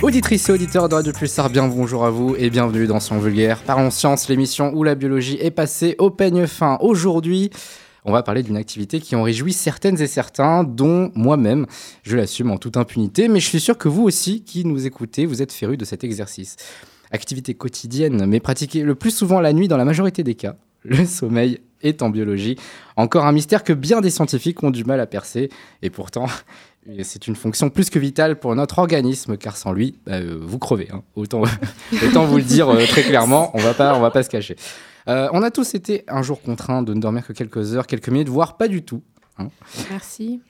Auditrices et auditeurs de Radio Pulsar, bien bonjour à vous et bienvenue dans Son Vulgaire. Parlons Science, l'émission où la biologie est passée au peigne fin. Aujourd'hui, on va parler d'une activité qui en réjouit certaines et certains, dont moi-même, je l'assume en toute impunité, mais je suis sûr que vous aussi, qui nous écoutez, vous êtes férus de cet exercice. Activité quotidienne, mais pratiquée le plus souvent la nuit dans la majorité des cas. Le sommeil est en biologie encore un mystère que bien des scientifiques ont du mal à percer, et pourtant, c'est une fonction plus que vitale pour notre organisme, car sans lui, bah, euh, vous crevez. hein. Autant, autant vous le dire euh, très clairement, on va pas, on va pas se cacher. Euh, on a tous été un jour contraints de ne dormir que quelques heures, quelques minutes, voire pas du tout. Merci.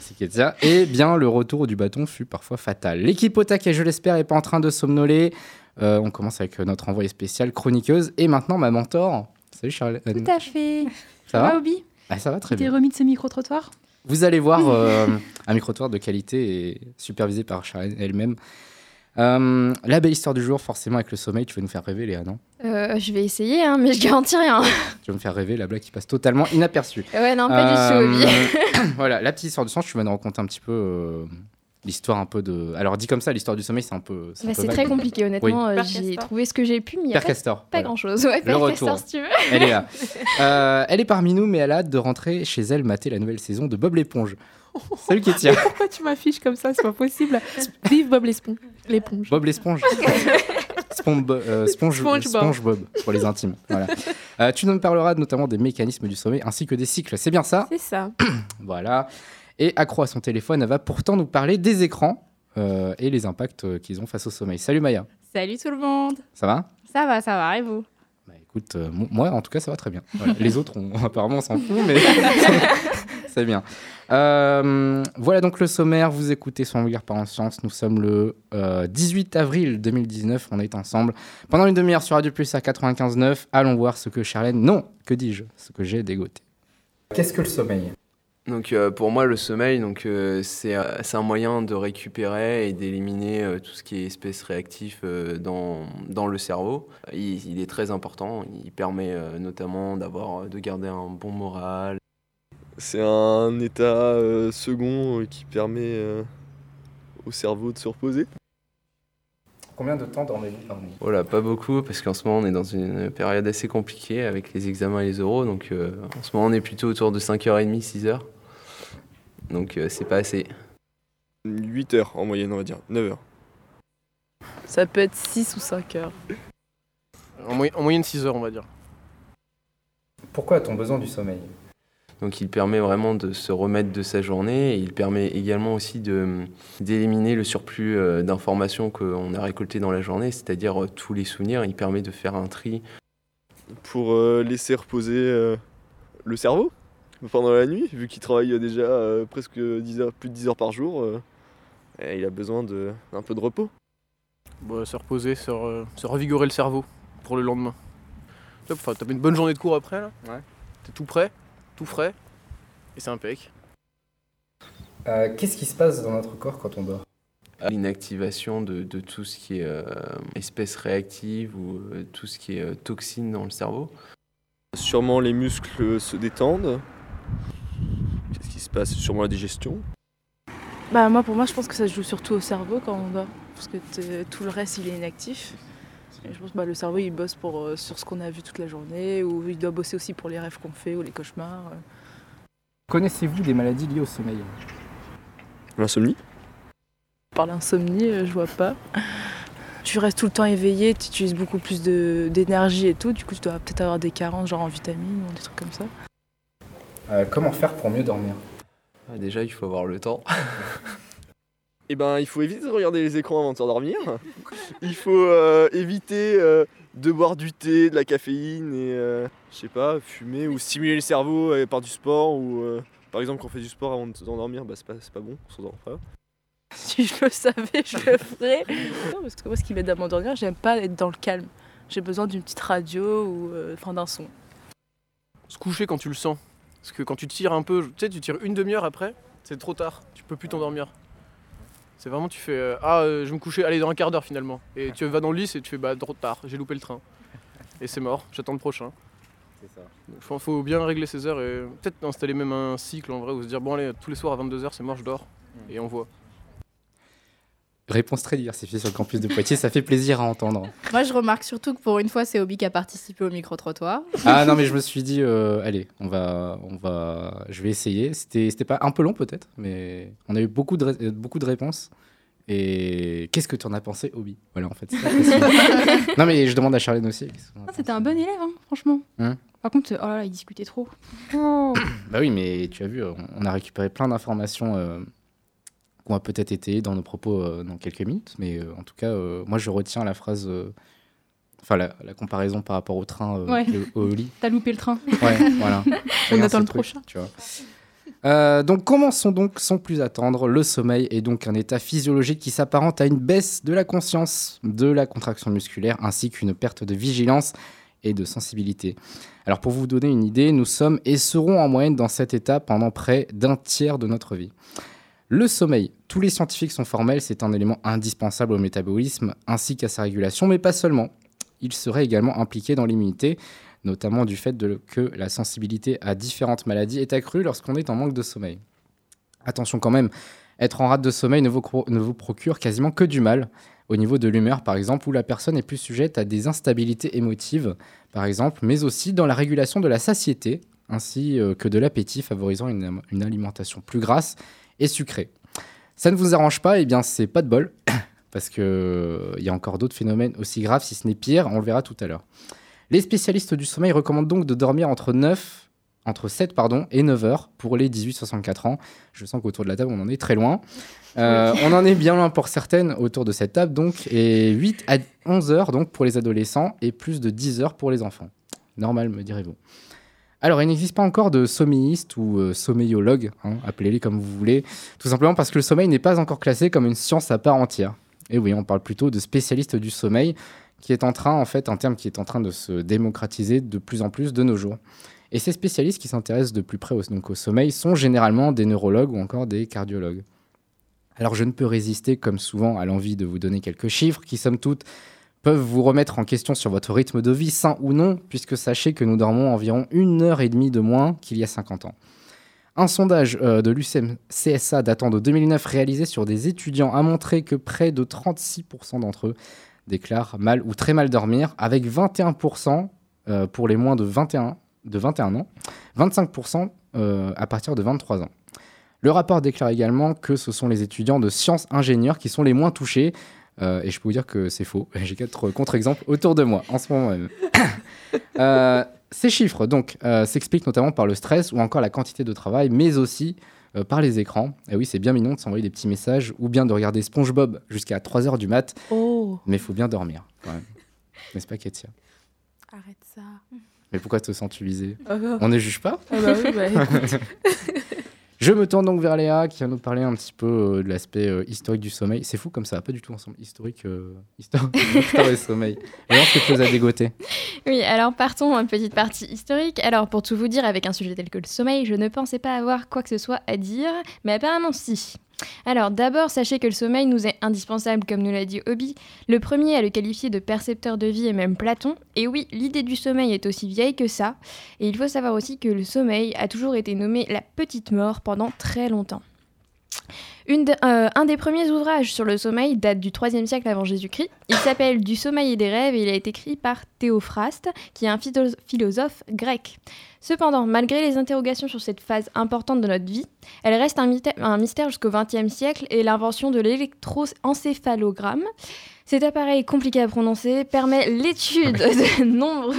C'est Ketia. Et bien, le retour du bâton fut parfois fatal. L'équipe au taquet, je l'espère, est pas en train de somnoler. On commence avec notre envoyé spécial, chroniqueuse, et maintenant ma mentor. Salut Charlotte. Tout à fait. Ça va? Obi? Ah, Ça va très T'es bien. remis de ce micro-trottoir? Vous allez voir euh, un micro-trottoir de qualité et supervisé par Charlène elle-même. Euh, la belle histoire du jour, forcément avec le sommeil, tu vas nous faire rêver, Léa, non? Euh, je vais essayer, hein, mais je garantis rien. Tu vas me faire rêver, la blague qui passe totalement inaperçue. Ouais, non, pas du tout, voilà, la petite histoire du sang, tu vas nous raconter un petit peu l'histoire un peu de. Alors dit comme ça, l'histoire du sommeil, c'est un peu. Bah, c'est vague. très compliqué, honnêtement. euh, J'ai trouvé ce que j'ai pu, mais il n'y a Père pas, Castor. pas voilà. grand-chose. Ouais, Père retour. Castor, si tu veux. Elle est là. Euh, elle est parmi nous, mais elle a hâte de rentrer chez elle mater la nouvelle saison de Bob l'éponge. Salut Kétia. Pourquoi tu m'affiches comme ça? C'est pas possible. Vive Bob l'éponge. Bob l'éponge. Sponge, euh, sponge, SpongeBob. SpongeBob pour les intimes. Voilà. Euh, tu nous parleras notamment des mécanismes du sommeil ainsi que des cycles. C'est bien ça? C'est ça. Voilà. Et accro à son téléphone, elle va pourtant nous parler des écrans euh, et les impacts euh, qu'ils ont face au sommeil. Salut Maya. Salut tout le monde. Ça va? Ça va, ça va, et vous? Bah écoute, euh, mo- moi en tout cas ça va très bien. Voilà. Les autres, on, apparemment on s'en fout, mais c'est bien. Euh, voilà donc le sommaire, vous écoutez son regard par en science. Nous sommes le euh, 18 avril 2019, on est ensemble pendant une demi-heure sur Radio Plus à 95.9. Allons voir ce que Charlène, non, que dis-je, ce que j'ai dégoté. Qu'est-ce que le sommeil? Donc euh, pour moi, le sommeil, donc euh, c'est euh, c'est un moyen de récupérer et d'éliminer euh, tout ce qui est espèces réactifs euh, dans, dans le cerveau. Il, il est très important. Il permet euh, notamment d'avoir de garder un bon moral. C'est un état euh, second euh, qui permet euh, au cerveau de se reposer. Combien de temps dormez-vous par nuit? Voilà, pas beaucoup parce qu'en ce moment on est dans une période assez compliquée avec les examens et les oraux. Donc euh, en ce moment on est plutôt autour de 5h30, 6h. Donc euh, c'est pas assez. 8 heures en moyenne, on va dire. 9 heures. Ça peut être 6 ou 5 heures. En, moy- en moyenne 6 heures, on va dire. Pourquoi a-t-on besoin du sommeil? Donc il permet vraiment de se remettre de sa journée et il permet également aussi de d'éliminer le surplus euh, d'informations qu'on a récoltées dans la journée, c'est-à-dire euh, tous les souvenirs. Il permet de faire un tri. Pour laisser reposer le cerveau? Pendant la nuit, vu qu'il travaille euh, déjà euh, presque 10 heures, plus de 10 heures par jour. euh, et il a besoin de- d'un peu de repos. Bon, se reposer, se, re- se revigorer le cerveau pour le lendemain. Enfin, t'as une bonne journée de cours après là? Ouais. T'es tout prêt, tout frais, et c'est impec. Euh, Qu'est-ce qui se passe dans notre corps quand on dort? L'inactivation de, de tout ce qui est euh, espèces réactives ou euh, tout ce qui est euh, toxines dans le cerveau. Sûrement les muscles se détendent. Se passe Sûrement la digestion. Bah moi pour moi je pense que ça se joue surtout au cerveau quand on dort. Parce que t'es- tout le reste il est inactif. Et je pense que bah, le cerveau il bosse pour, euh, sur ce qu'on a vu toute la journée, ou il doit bosser aussi pour les rêves qu'on fait ou les cauchemars. euh. Connaissez-vous des maladies liées au sommeil? L'insomnie. Par l'insomnie, euh, je vois pas. Tu restes tout le temps éveillé, tu utilises beaucoup plus d'énergie et tout, du coup tu dois peut-être avoir des carences genre en vitamines ou des trucs comme ça. Euh, Comment faire pour mieux dormir? Déjà, il faut avoir le temps. Eh ben, il faut éviter de regarder les écrans avant de s'endormir. il faut euh, éviter euh, de boire du thé, de la caféine et, euh, je sais pas, fumer ou stimuler le cerveau par du sport ou, euh, par exemple, quand on fait du sport avant de s'endormir, bah, c'est pas, c'est pas bon, on s'endort pas. Si je le savais, je le ferais. Non, parce que moi, ce qui m'aide à m'endormir, j'aime pas être dans le calme. J'ai besoin d'une petite radio ou euh, enfin d'un son. Se coucher quand tu le sens. Parce que quand tu tires un peu, tu sais, tu tires une demi-heure après, c'est trop tard, tu peux plus t'endormir. C'est vraiment, tu fais euh, Ah, euh, je vais me coucher, allez, dans un quart d'heure finalement. Et tu vas dans le lit et tu fais Bah, trop tard, j'ai loupé le train. Et c'est mort, j'attends le prochain. C'est ça. Il faut, faut bien régler ses heures et peut-être installer même un cycle en vrai où se dire Bon, allez, tous les soirs à 22h, c'est mort, je dors. Et on voit. Réponse très diversifiée sur le campus de Poitiers, ça fait plaisir à entendre. Moi, je remarque surtout que pour une fois, c'est Obi qui a participé au micro-trottoir. Ah non, mais je me suis dit, euh, allez, on va, on va, je vais essayer. C'était, c'était pas un peu long peut-être, mais on a eu beaucoup de, euh, beaucoup de réponses. Et qu'est-ce que tu en as pensé, Obi? Voilà, en fait. c'est la question. non, mais je demande à Charlène aussi. Ah. C'était un bon élève, hein, franchement. Hein? Par contre, oh là là, il discutait trop. Bah oui, mais tu as vu, on on a récupéré plein d'informations euh, qu'on va peut-être étayer dans nos propos euh, dans quelques minutes. Mais euh, en tout cas, euh, moi, je retiens la phrase, enfin, la, la comparaison par rapport au train, euh, Ouais. le- au lit. T'as loupé le train. Ouais, voilà. On attend le prochain. Tu vois. Euh, donc commençons donc sans plus attendre. Le sommeil est donc un état physiologique qui s'apparente à une baisse de la conscience, de la contraction musculaire, ainsi qu'une perte de vigilance et de sensibilité. Alors pour vous donner une idée, nous sommes et serons en moyenne dans cet état pendant près d'un tiers de notre vie. Le sommeil, tous les scientifiques sont formels, c'est un élément indispensable au métabolisme ainsi qu'à sa régulation, mais pas seulement. Il serait également impliqué dans l'immunité, notamment du fait que la sensibilité à différentes maladies est accrue lorsqu'on est en manque de sommeil. Attention quand même, être en rate de sommeil ne vous, procure quasiment que du mal, au niveau de l'humeur par exemple, où la personne est plus sujette à des instabilités émotives par exemple, mais aussi dans la régulation de la satiété, ainsi euh, que de l'appétit, favorisant une alimentation plus grasse et sucrée. Ça ne vous arrange pas, et bien c'est pas de bol, parce qu'il y a encore d'autres phénomènes aussi graves, si ce n'est pire, on le verra tout à l'heure. Les spécialistes du sommeil recommandent donc de dormir entre 9, entre 7 pardon, et 9 heures pour les 18-64 ans. Je sens qu'autour de la table, on en est très loin. Euh, On en est bien loin pour certaines autour de cette table, donc, et 8 à 11 heures donc pour les adolescents et plus de 10 heures pour les enfants. Normal, me direz-vous. Alors, il n'existe pas encore de sommeilliste ou euh, sommeillologue, hein, appelez-les comme vous voulez, tout simplement parce que le sommeil n'est pas encore classé comme une science à part entière. Et oui, on parle plutôt de spécialiste du sommeil, qui est en train, en fait, un terme qui est en train de se démocratiser de plus en plus de nos jours. Et ces spécialistes qui s'intéressent de plus près au, sommeil sont généralement des neurologues ou encore des cardiologues. Alors je ne peux résister, comme souvent, à l'envie de vous donner quelques chiffres qui, somme toute, peuvent vous remettre en question sur votre rythme de vie, sain ou non, puisque sachez que nous dormons environ une heure et demie de moins qu'il y a 50 ans. Un sondage euh, de l'UCM CSA datant de 2009 réalisé sur des étudiants a montré que près de 36% d'entre eux déclarent mal ou très mal dormir, avec 21% euh, pour les moins de 21, de 21 ans, 25% euh, à partir de 23 ans. Le rapport déclare également que ce sont les étudiants de sciences ingénieurs qui sont les moins touchés. Euh, et je peux vous dire que c'est faux. J'ai quatre contre-exemples autour de moi en ce moment même. Euh, ces chiffres donc euh, s'expliquent notamment par le stress ou encore la quantité de travail, mais aussi euh, par les écrans. Et oui, c'est bien mignon de s'envoyer des petits messages ou bien de regarder SpongeBob jusqu'à 3h du mat, Oh, mais il faut bien dormir quand même. N'est-ce pas, Ketia arrête ça. Mais pourquoi te sens-tu visé Ah bah, On ne juge pas? Ah bah oui, bah, écoute. Je me tourne donc vers Léa qui va nous parler un petit peu euh, de l'aspect euh, historique du sommeil. C'est fou comme ça, pas du tout ensemble. Historique, euh, histoire, histoire du sommeil. Léa, ce que tu as Oui, alors partons en petite partie historique. Alors pour tout vous dire, avec un sujet tel que le sommeil, je ne pensais pas avoir quoi que ce soit à dire, mais apparemment si. Alors d'abord, sachez que le sommeil nous est indispensable, comme nous l'a dit Obi. Le premier à le qualifier de percepteur de vie est même Platon. Et oui, l'idée du sommeil est aussi vieille que ça. Et il faut savoir aussi que le sommeil a toujours été nommé la petite mort pendant très longtemps. Euh, un des premiers ouvrages sur le sommeil date du 3 siècle avant Jésus-Christ. Il s'appelle Du sommeil et des rêves et il a été écrit par Théophraste, qui est un philo- philosophe grec. Cependant, malgré les interrogations sur cette phase importante de notre vie, elle reste un, mystère- un mystère jusqu'au XXe siècle et l'invention de l'électroencéphalogramme. Cet appareil compliqué à prononcer permet l'étude de nombre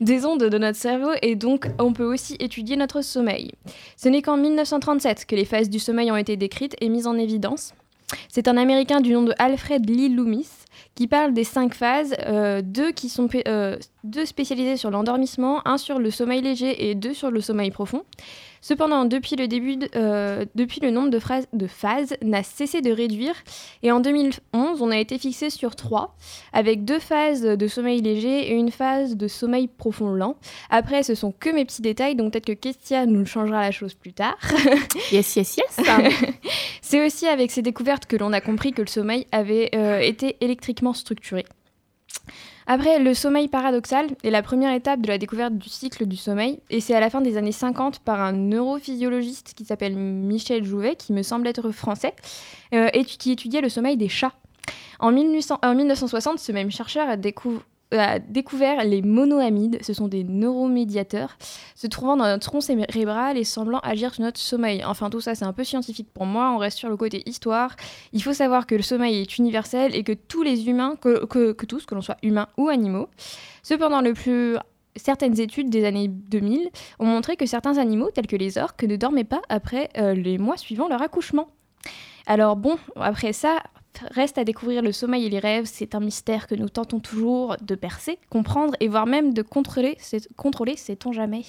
des ondes de notre cerveau et donc on peut aussi étudier notre sommeil. Ce n'est qu'en 1937 que les phases du sommeil ont été décrites et mises en évidence. C'est un Américain du nom de Alfred Lee Loomis qui parle des cinq phases, euh, deux qui sont euh, deux spécialisées sur l'endormissement, un sur le sommeil léger et deux sur le sommeil profond. Cependant, depuis le début, de- euh, depuis le nombre de, phrases- de phases n'a cessé de réduire et en 2011, on a été fixé sur trois, avec deux phases de sommeil léger et une phase de sommeil profond lent. Après, ce sont que mes petits détails, donc peut-être que Kestia nous changera la chose plus tard. Yes, yes, yes. C'est aussi avec ces découvertes que l'on a compris que le sommeil avait euh, été électriquement structuré. Après, le sommeil paradoxal est la première étape de la découverte du cycle du sommeil, et c'est à la fin des années 50 par un neurophysiologiste qui s'appelle Michel Jouvet, qui me semble être français, euh, et qui étudiait le sommeil des chats. En, 1800 en 1960, ce même chercheur a, décou- a découvert les monoamides, ce sont des neuromédiateurs, se trouvant dans notre tronc cérébral et semblant agir sur notre sommeil. Enfin, tout ça, c'est un peu scientifique pour moi, on reste sur le côté histoire. Il faut savoir que le sommeil est universel et que tous les humains, que, tous, que l'on soit humains ou animaux, cependant, le plus Certaines études des années 2000 ont montré que certains animaux, tels que les orques, ne dormaient pas après euh, les mois suivant leur accouchement. Alors bon, après ça, reste à découvrir le sommeil et les rêves. C'est un mystère que nous tentons toujours de percer, comprendre et voire même de contrôler, contrôler sait-on jamais.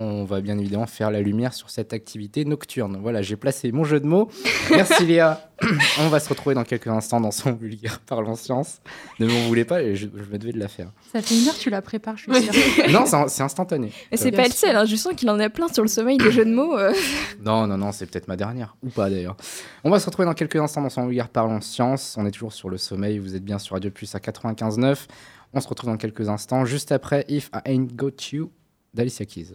On va bien évidemment faire la lumière sur cette activité nocturne. Voilà, j'ai placé mon jeu de mots. Merci Léa. On va se retrouver dans quelques instants dans son vulgaire parlant science. Ne m'en voulez pas, je, je me devais de la faire. Ça fait une heure que tu la prépares, je suis sûre. Non, c'est instantané. Mais c'est pas le seul, hein, je sens qu'il en a plein sur le sommeil des jeux de mots. euh. Non, non, non, c'est peut-être ma dernière. Ou pas d'ailleurs. On va se retrouver dans quelques instants dans son vulgaire parlant science. On est toujours sur le sommeil. Vous êtes bien sur Radio Plus à 95.9. On se retrouve dans quelques instants, juste après If I Ain't Got You d'Alicia Keys.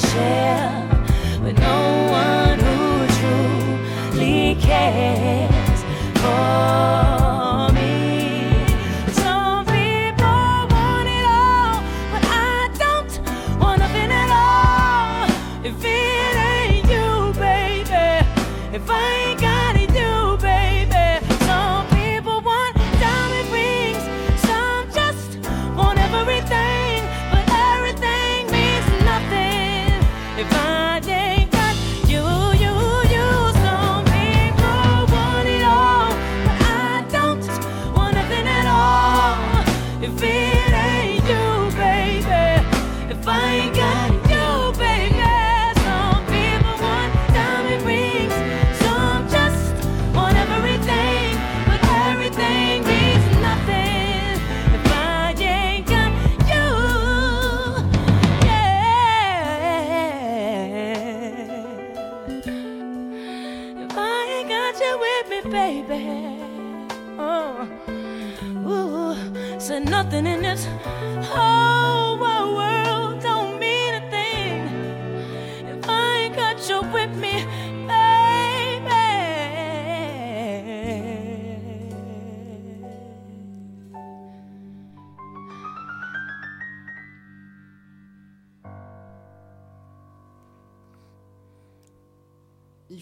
share, with no one who truly cares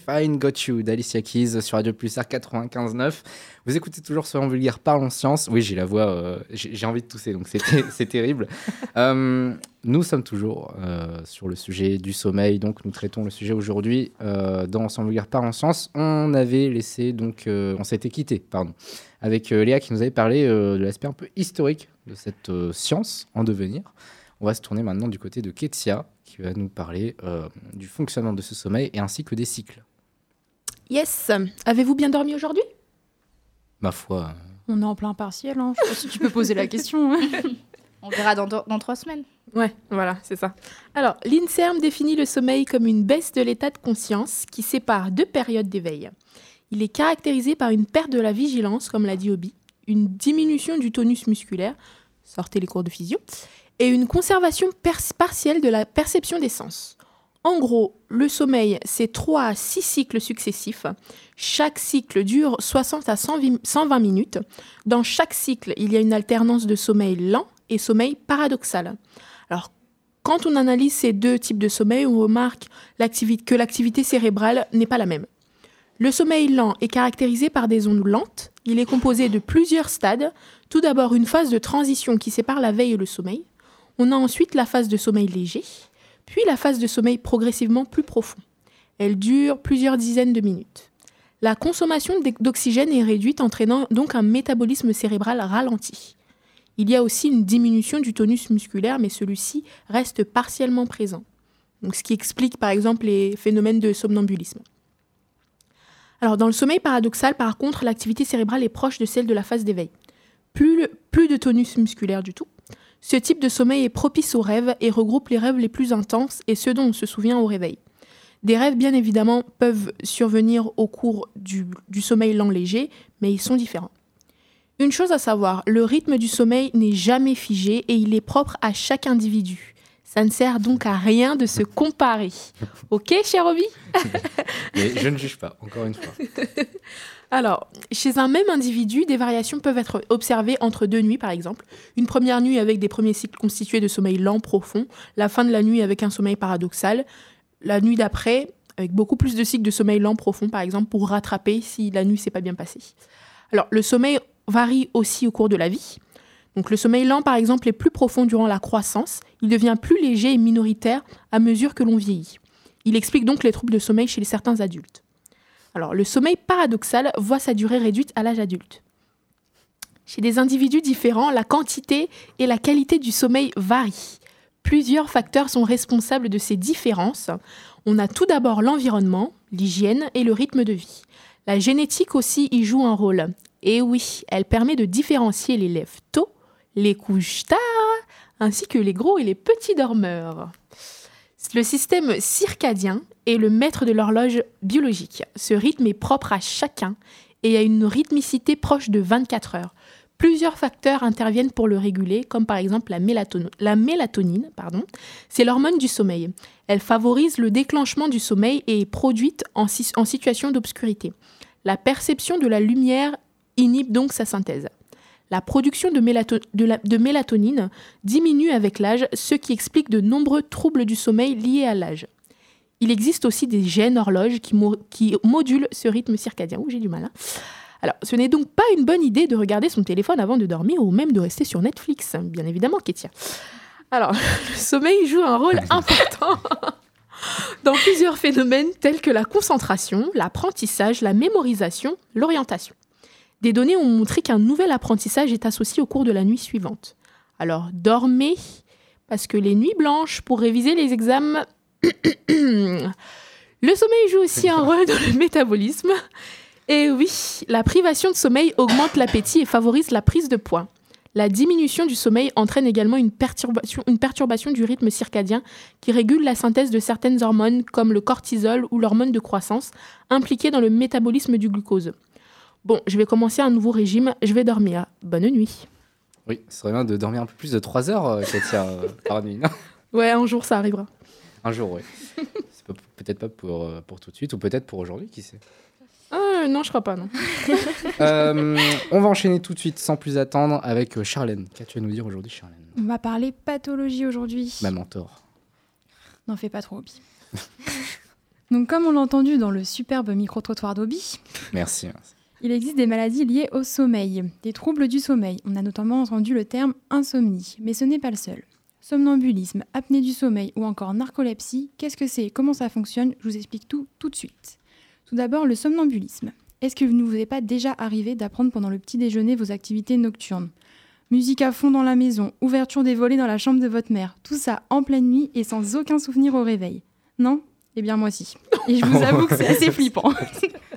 Ain't Got You d'Alicia Keys sur Radio Plus R 95.9. Vous écoutez toujours Soyons Vulgaire, Parlons Science. Oui, j'ai la voix, euh, j'ai envie de tousser, donc c'est terrible. Euh, nous sommes toujours euh, sur le sujet du sommeil, donc nous traitons le sujet aujourd'hui dans Soyons Vulgaire, Parlons Science. On avait laissé, donc, on s'était quitté, pardon, avec Léa qui nous avait parlé de l'aspect un peu historique de cette science en devenir. On va se tourner maintenant du côté de Ketia, qui va nous parler du fonctionnement de ce sommeil et ainsi que des cycles. Yes. Avez-vous bien dormi aujourd'hui? Ma foi, On est en plein partiel, hein. je sais pas si tu peux poser la question. hein. On verra dans, dans trois semaines. Ouais, voilà, c'est ça. Alors, l'INSERM définit le sommeil comme une baisse de l'état de conscience qui sépare deux périodes d'éveil. Il est caractérisé par une perte de la vigilance, comme l'a dit Obi, une diminution du tonus musculaire, sortez les cours de physio, et une conservation partielle de la perception des sens. En gros, le sommeil, c'est 3 à 6 cycles successifs. Chaque cycle dure 60 à 120 120 minutes. Dans chaque cycle, il y a une alternance de sommeil lent et sommeil paradoxal. Alors, quand on analyse ces deux types de sommeil, on remarque que l'activité cérébrale n'est pas la même. Le sommeil lent est caractérisé par des ondes lentes. Il est composé de plusieurs stades. Tout d'abord, une phase de transition qui sépare la veille et le sommeil. On a ensuite la phase de sommeil léger, puis la phase de sommeil progressivement plus profond. Elle dure plusieurs dizaines de minutes. La consommation d'oxygène est réduite, entraînant donc un métabolisme cérébral ralenti. Il y a aussi une diminution du tonus musculaire, mais celui-ci reste partiellement présent. Donc, ce qui explique par exemple les phénomènes de somnambulisme. Alors, dans le sommeil paradoxal, par contre, l'activité cérébrale est proche de celle de la phase d'éveil. Plus, plus de tonus musculaire du tout. Ce type de sommeil est propice aux rêves et regroupe les rêves les plus intenses et ceux dont on se souvient au réveil. Des rêves, bien évidemment, peuvent survenir au cours du, du sommeil lent léger, mais ils sont différents. Une chose à savoir, le rythme du sommeil n'est jamais figé et il est propre à chaque individu. Ça ne sert donc à rien de se comparer. Ok, cher Obi mais je ne juge pas, encore une fois. Alors, chez un même individu, des variations peuvent être observées entre deux nuits, par exemple. Une première nuit avec des premiers cycles constitués de sommeil lent profond, la fin de la nuit avec un sommeil paradoxal, la nuit d'après avec beaucoup plus de cycles de sommeil lent profond, par exemple, pour rattraper si la nuit s'est pas bien passée. Alors, le sommeil varie aussi au cours de la vie. Le sommeil lent, par exemple, est plus profond durant la croissance. Il devient plus léger et minoritaire à mesure que l'on vieillit. Il explique donc les troubles de sommeil chez certains adultes. Alors, le sommeil paradoxal voit sa durée réduite à l'âge adulte. Chez des individus différents, la quantité et la qualité du sommeil varient. Plusieurs facteurs sont responsables de ces différences. On a tout d'abord l'environnement, l'hygiène et le rythme de vie. La génétique aussi y joue un rôle. Et oui, elle permet de différencier les lèvres tôt, les couches tard, ainsi que les gros et les petits dormeurs. Le système circadien est le maître de l'horloge biologique. Ce rythme est propre à chacun et a une rythmicité proche de 24 heures. Plusieurs facteurs interviennent pour le réguler, comme par exemple la, mélaton- la mélatonine. pardon. C'est l'hormone du sommeil. Elle favorise le déclenchement du sommeil et est produite en situation d'obscurité. La perception de la lumière inhibe donc sa synthèse. La production de, mélato- de la- de mélatonine diminue avec l'âge, ce qui explique de nombreux troubles du sommeil liés à l'âge. Il existe aussi des gènes horloges qui, mo- qui modulent ce rythme circadien. Ouh, j'ai du mal. hein. Alors, ce n'est donc pas une bonne idée de regarder son téléphone avant de dormir ou même de rester sur Netflix, bien évidemment, Kétia. Alors, le sommeil joue un rôle important dans plusieurs phénomènes tels que la concentration, l'apprentissage, la mémorisation, l'orientation. Des données ont montré qu'un nouvel apprentissage est associé au cours de la nuit suivante. Alors, dormez, parce que les nuits blanches pour réviser les examens. le sommeil joue aussi un rôle dans le métabolisme. Et oui, la privation de sommeil augmente l'appétit et favorise la prise de poids. La diminution du sommeil entraîne également une perturbation, une perturbation du rythme circadien qui régule la synthèse de certaines hormones comme le cortisol ou l'hormone de croissance impliquée dans le métabolisme du glucose. Bon, je vais commencer un nouveau régime, je vais dormir. Bonne nuit. Oui, ce serait bien de dormir un peu plus de 3 heures, euh, Katia, euh, par nuit. non? Ouais, un jour ça arrivera. un jour, oui. Peut-être pas pour, euh, pour tout de suite, ou peut-être pour aujourd'hui, qui sait? Ah, non, je crois pas, non. Euh, on va enchaîner tout de suite, sans plus attendre, avec euh, Charlène. Qu'as-tu à nous dire aujourd'hui, Charlène? On va parler pathologie aujourd'hui. Ma mentor. N'en fais pas trop, Obi. Donc, comme on l'a entendu dans le superbe micro-trottoir d'Obi, Merci. merci. Il existe des maladies liées au sommeil, des troubles du sommeil. On a notamment entendu le terme insomnie, mais ce n'est pas le seul. Somnambulisme, apnée du sommeil ou encore narcolepsie, qu'est-ce que c'est? Comment ça fonctionne? Je vous explique tout tout de suite. Tout d'abord, le somnambulisme. Est-ce que ne vous est pas déjà arrivé d'apprendre pendant le petit déjeuner vos activités nocturnes? Musique à fond dans la maison, ouverture des volets dans la chambre de votre mère, tout ça en pleine nuit et sans aucun souvenir au réveil. Non? Eh bien moi si. Et je vous avoue que c'est assez flippant.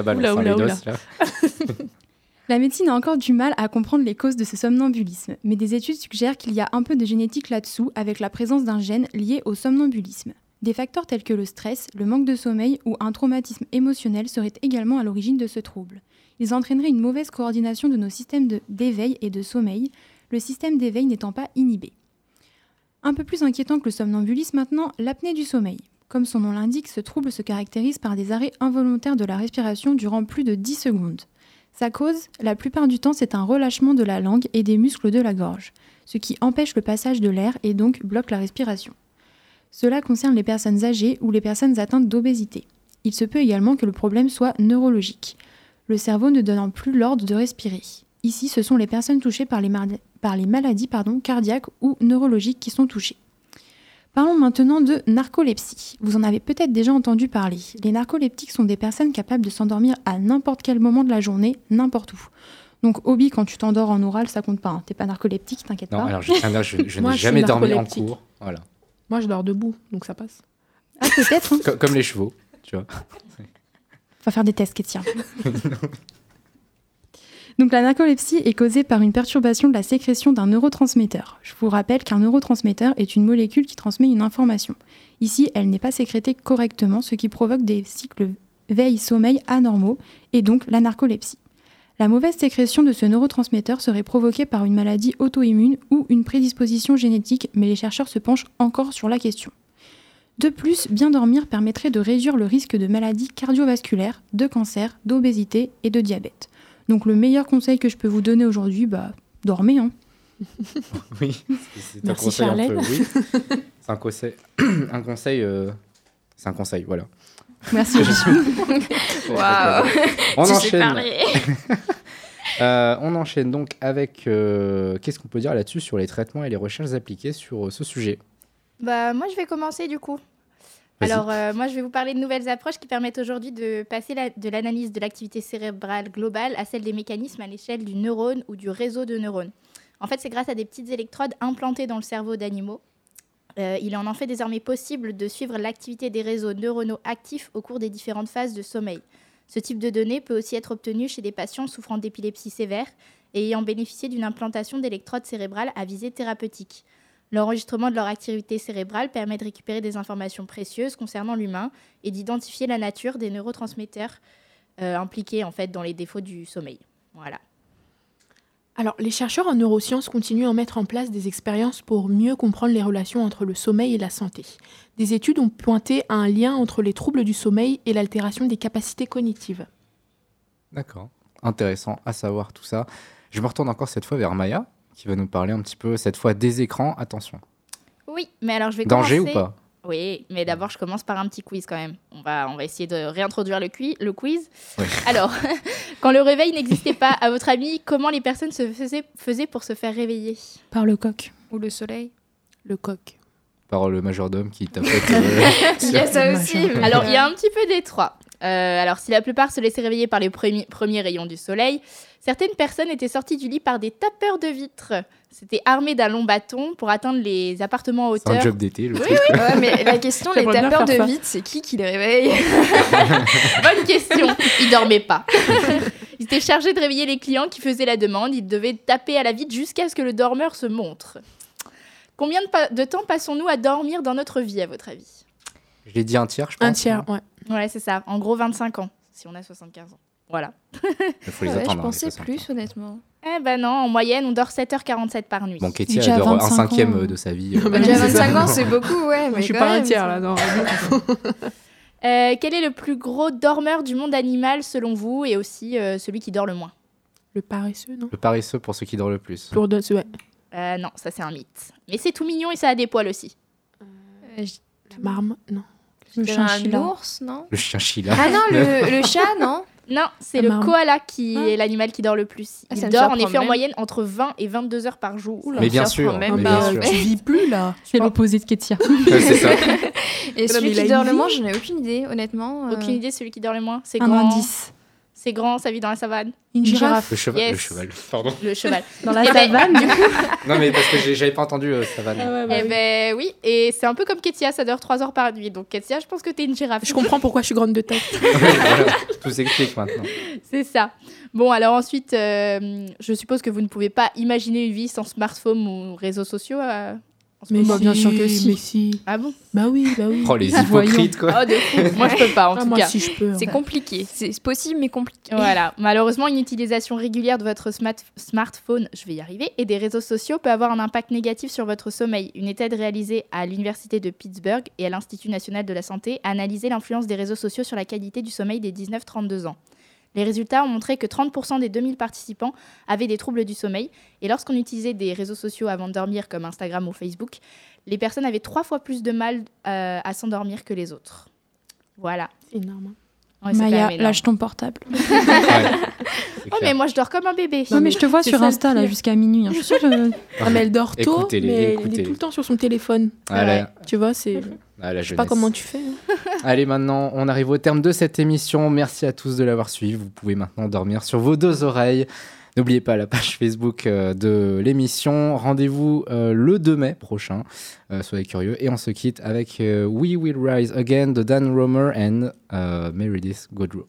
Ça balance Oula, les oula, doses, là. La médecine a encore du mal à comprendre les causes de ce somnambulisme, mais des études suggèrent qu'il y a un peu de génétique là-dessous avec la présence d'un gène lié au somnambulisme. Des facteurs tels que le stress, le manque de sommeil ou un traumatisme émotionnel seraient également à l'origine de ce trouble. Ils entraîneraient une mauvaise coordination de nos systèmes de- d'éveil et de sommeil, le système d'éveil n'étant pas inhibé. Un peu plus inquiétant que le somnambulisme maintenant, l'apnée du sommeil. Comme son nom l'indique, ce trouble se caractérise par des arrêts involontaires de la respiration durant plus de 10 secondes. Sa cause, la plupart du temps, c'est un relâchement de la langue et des muscles de la gorge, ce qui empêche le passage de l'air et donc bloque la respiration. Cela concerne les personnes âgées ou les personnes atteintes d'obésité. Il se peut également que le problème soit neurologique, le cerveau ne donnant plus l'ordre de respirer. Ici, ce sont les personnes touchées par les, maladies cardiaques ou neurologiques qui sont touchées. Parlons maintenant de narcolepsie. Vous en avez peut-être déjà entendu parler. Les narcoleptiques sont des personnes capables de s'endormir à n'importe quel moment de la journée, n'importe où. Donc, Obi, quand tu t'endors en oral, ça compte pas. hein. T'es pas narcoleptique, t'inquiète Non, pas. alors je Moi, n'ai jamais dormi en cours. Voilà. Moi, je dors debout, donc ça passe. Ah, peut-être. hein. Co- Comme les chevaux, tu vois. On va faire des tests, Kétia. Donc la narcolepsie est causée par une perturbation de la sécrétion d'un neurotransmetteur. Je vous rappelle qu'un neurotransmetteur est une molécule qui transmet une information. Ici, elle n'est pas sécrétée correctement, ce qui provoque des cycles veille-sommeil anormaux et donc la narcolepsie. La mauvaise sécrétion de ce neurotransmetteur serait provoquée par une maladie auto-immune ou une prédisposition génétique, mais les chercheurs se penchent encore sur la question. De plus, bien dormir permettrait de réduire le risque de maladies cardiovasculaires, de cancer, d'obésité et de diabète. Donc le meilleur conseil que je peux vous donner aujourd'hui, bah, dormez. Hein. Oui, c'est un Merci, conseil un peu. Charlène. Oui. C'est un conseil. un conseil. euh, C'est un conseil, voilà. Merci. Waouh On Tu enchaîne. Euh, on enchaîne donc avec. euh, Qu'est-ce qu'on peut dire là-dessus sur les traitements et les recherches appliquées sur euh, ce sujet? Bah, moi, je vais commencer du coup. Alors, euh, moi, je vais vous parler de nouvelles approches qui permettent aujourd'hui de passer de l'analyse de l'activité cérébrale globale à celle des mécanismes à l'échelle du neurone ou du réseau de neurones. En fait, c'est grâce à des petites électrodes implantées dans le cerveau d'animaux. Euh, il est en effet désormais possible de suivre l'activité des réseaux neuronaux actifs au cours des différentes phases de sommeil. Ce type de données peut aussi être obtenu chez des patients souffrant d'épilepsie sévère et ayant bénéficié d'une implantation d'électrodes cérébrales à visée thérapeutique. L'enregistrement de leur activité cérébrale permet de récupérer des informations précieuses concernant l'humain et d'identifier la nature des neurotransmetteurs euh, impliqués en fait dans les défauts du sommeil. Voilà. Alors, les chercheurs en neurosciences continuent à mettre en place des expériences pour mieux comprendre les relations entre le sommeil et la santé. Des études ont pointé à un lien entre les troubles du sommeil et l'altération des capacités cognitives. D'accord. Intéressant à savoir tout ça. Je me retourne encore cette fois vers Maya, qui va nous parler un petit peu, cette fois, des écrans. Attention. Oui, mais alors je vais Danger commencer... ou pas? Oui, mais d'abord je commence par un petit quiz quand même. On va, on va essayer de réintroduire le, cui- le quiz. Oui. Alors, quand le réveil n'existait pas, à votre avis, comment les personnes se faisaient, faisaient pour se faire réveiller? Par le coq. Ou le soleil? Le coq. Par le majordome qui tapote. euh, Il y a ça aussi. mais- Alors, il y a un petit peu des trois. Euh, alors, si la plupart se laissaient réveiller par les premiers, premiers rayons du soleil, certaines personnes étaient sorties du lit par des tapeurs de vitres. C'était armé d'un long bâton pour atteindre les appartements en C'est un hauteur. job d'été, le Oui, truc. Ouais, mais la question, les tapeurs de vide, c'est qui qui les réveille? Bonne question. Ils dormaient pas. Ils étaient chargés de réveiller les clients qui faisaient la demande. Ils devaient taper à la vitre jusqu'à ce que le dormeur se montre. Combien de, pa- de temps passons-nous à dormir dans notre vie, à votre avis? Je l'ai dit un tiers, je pense. Un tiers, ouais. Ouais, c'est ça. En gros, 25 ans, si on a 75 ans. Voilà. Il faut les Ouais, Je attendre. hein, pensais les 60. plus, honnêtement. Eh ben non, en moyenne, on dort 7h47 par nuit. Bon, Katie, elle dort un 25 cinquième ans. de sa vie. euh, Bah, Déjà c'est ça. 25 ans, c'est beaucoup, ouais. Mais je suis quand pas un même, tiers, là, non. Euh, quel est le plus gros dormeur du monde animal, selon vous, et aussi euh, celui qui dort le moins? Le paresseux, non? Le paresseux pour ceux qui dorment le plus. Pour de... ouais. Euh, Non, ça c'est un mythe. Mais c'est tout mignon et ça a des poils aussi. Euh, marme, non. Le un chinchilla. ours, non? Le chien chila. Ah non, le, le chat, non? Non, c'est Ah, le marrant. koala qui Ah. est l'animal qui dort le plus. Ah, Il dort en effet en moyenne entre 20 et 22 heures par jour. Mais bien sûr, même mais bien sûr. tu vis plus là. C'est l'opposé de Ketia. Ouais, c'est ça. Et celui qui dort le moins, j'en ai aucune idée, honnêtement. euh. Aucune idée, celui qui dort le moins. C'est Un indice. C'est grand, ça vit dans la savane. Une girafe. Le cheval. Yes. Le cheval. Pardon. Le cheval. Dans la ben, savane. du coup, Non, mais parce que j'avais pas entendu euh, savane. eh ben oui, et c'est un peu comme Ketia, ça dort 3 heures par nuit. Donc Ketia, je pense que t'es une girafe. Je comprends pourquoi je suis grande de tête. Voilà, Tout s'explique maintenant. C'est ça. Bon, alors ensuite, euh, je suppose que vous ne pouvez pas imaginer une vie sans smartphone ou réseaux sociaux. euh, Mais. Bah, bien sûr que si. Mais si. Ah bon? Bah oui, bah oui. Oh, les Voyons. hypocrites, quoi. Oh, de fou. Moi, je peux pas, en Ah, tout moi cas. si je peux. C'est ouais. compliqué. C'est possible, mais compliqué. Voilà. Malheureusement, une utilisation régulière de votre smart- smartphone, je vais y arriver, et des réseaux sociaux peut avoir un impact négatif sur votre sommeil. Une étude réalisée à l'Université de Pittsburgh et à l'Institut national de la santé a analysé l'influence des réseaux sociaux sur la qualité du sommeil des 19-32 ans. Les résultats ont montré que 30% des 2000 participants avaient des troubles du sommeil, et lorsqu'on utilisait des réseaux sociaux avant de dormir, comme Instagram ou Facebook, les personnes avaient trois fois plus de mal euh, à s'endormir que les autres. Voilà. C'est énorme. hein. Ouais, c'est quand Maya, énorme. lâche ton portable. Ouais. Oh, mais moi, je dors comme un bébé. Non, mais je te vois sur Insta là jusqu'à minuit. hein. Je suis sûre que- Ah, mais elle dort tôt, mais elle est tout le temps sur son téléphone. Ah, Tu vois, c'est. ah, la Je sais pas comment tu fais. hein. Allez, maintenant, on arrive au terme de cette émission. Merci à tous de l'avoir suivi. Vous pouvez maintenant dormir sur vos deux oreilles. N'oubliez pas la page Facebook euh, de l'émission. Rendez-vous euh, le 2 mai prochain. Euh, soyez curieux. Et on se quitte avec We Will Rise Again de Dan Romer and Meredith Godreau.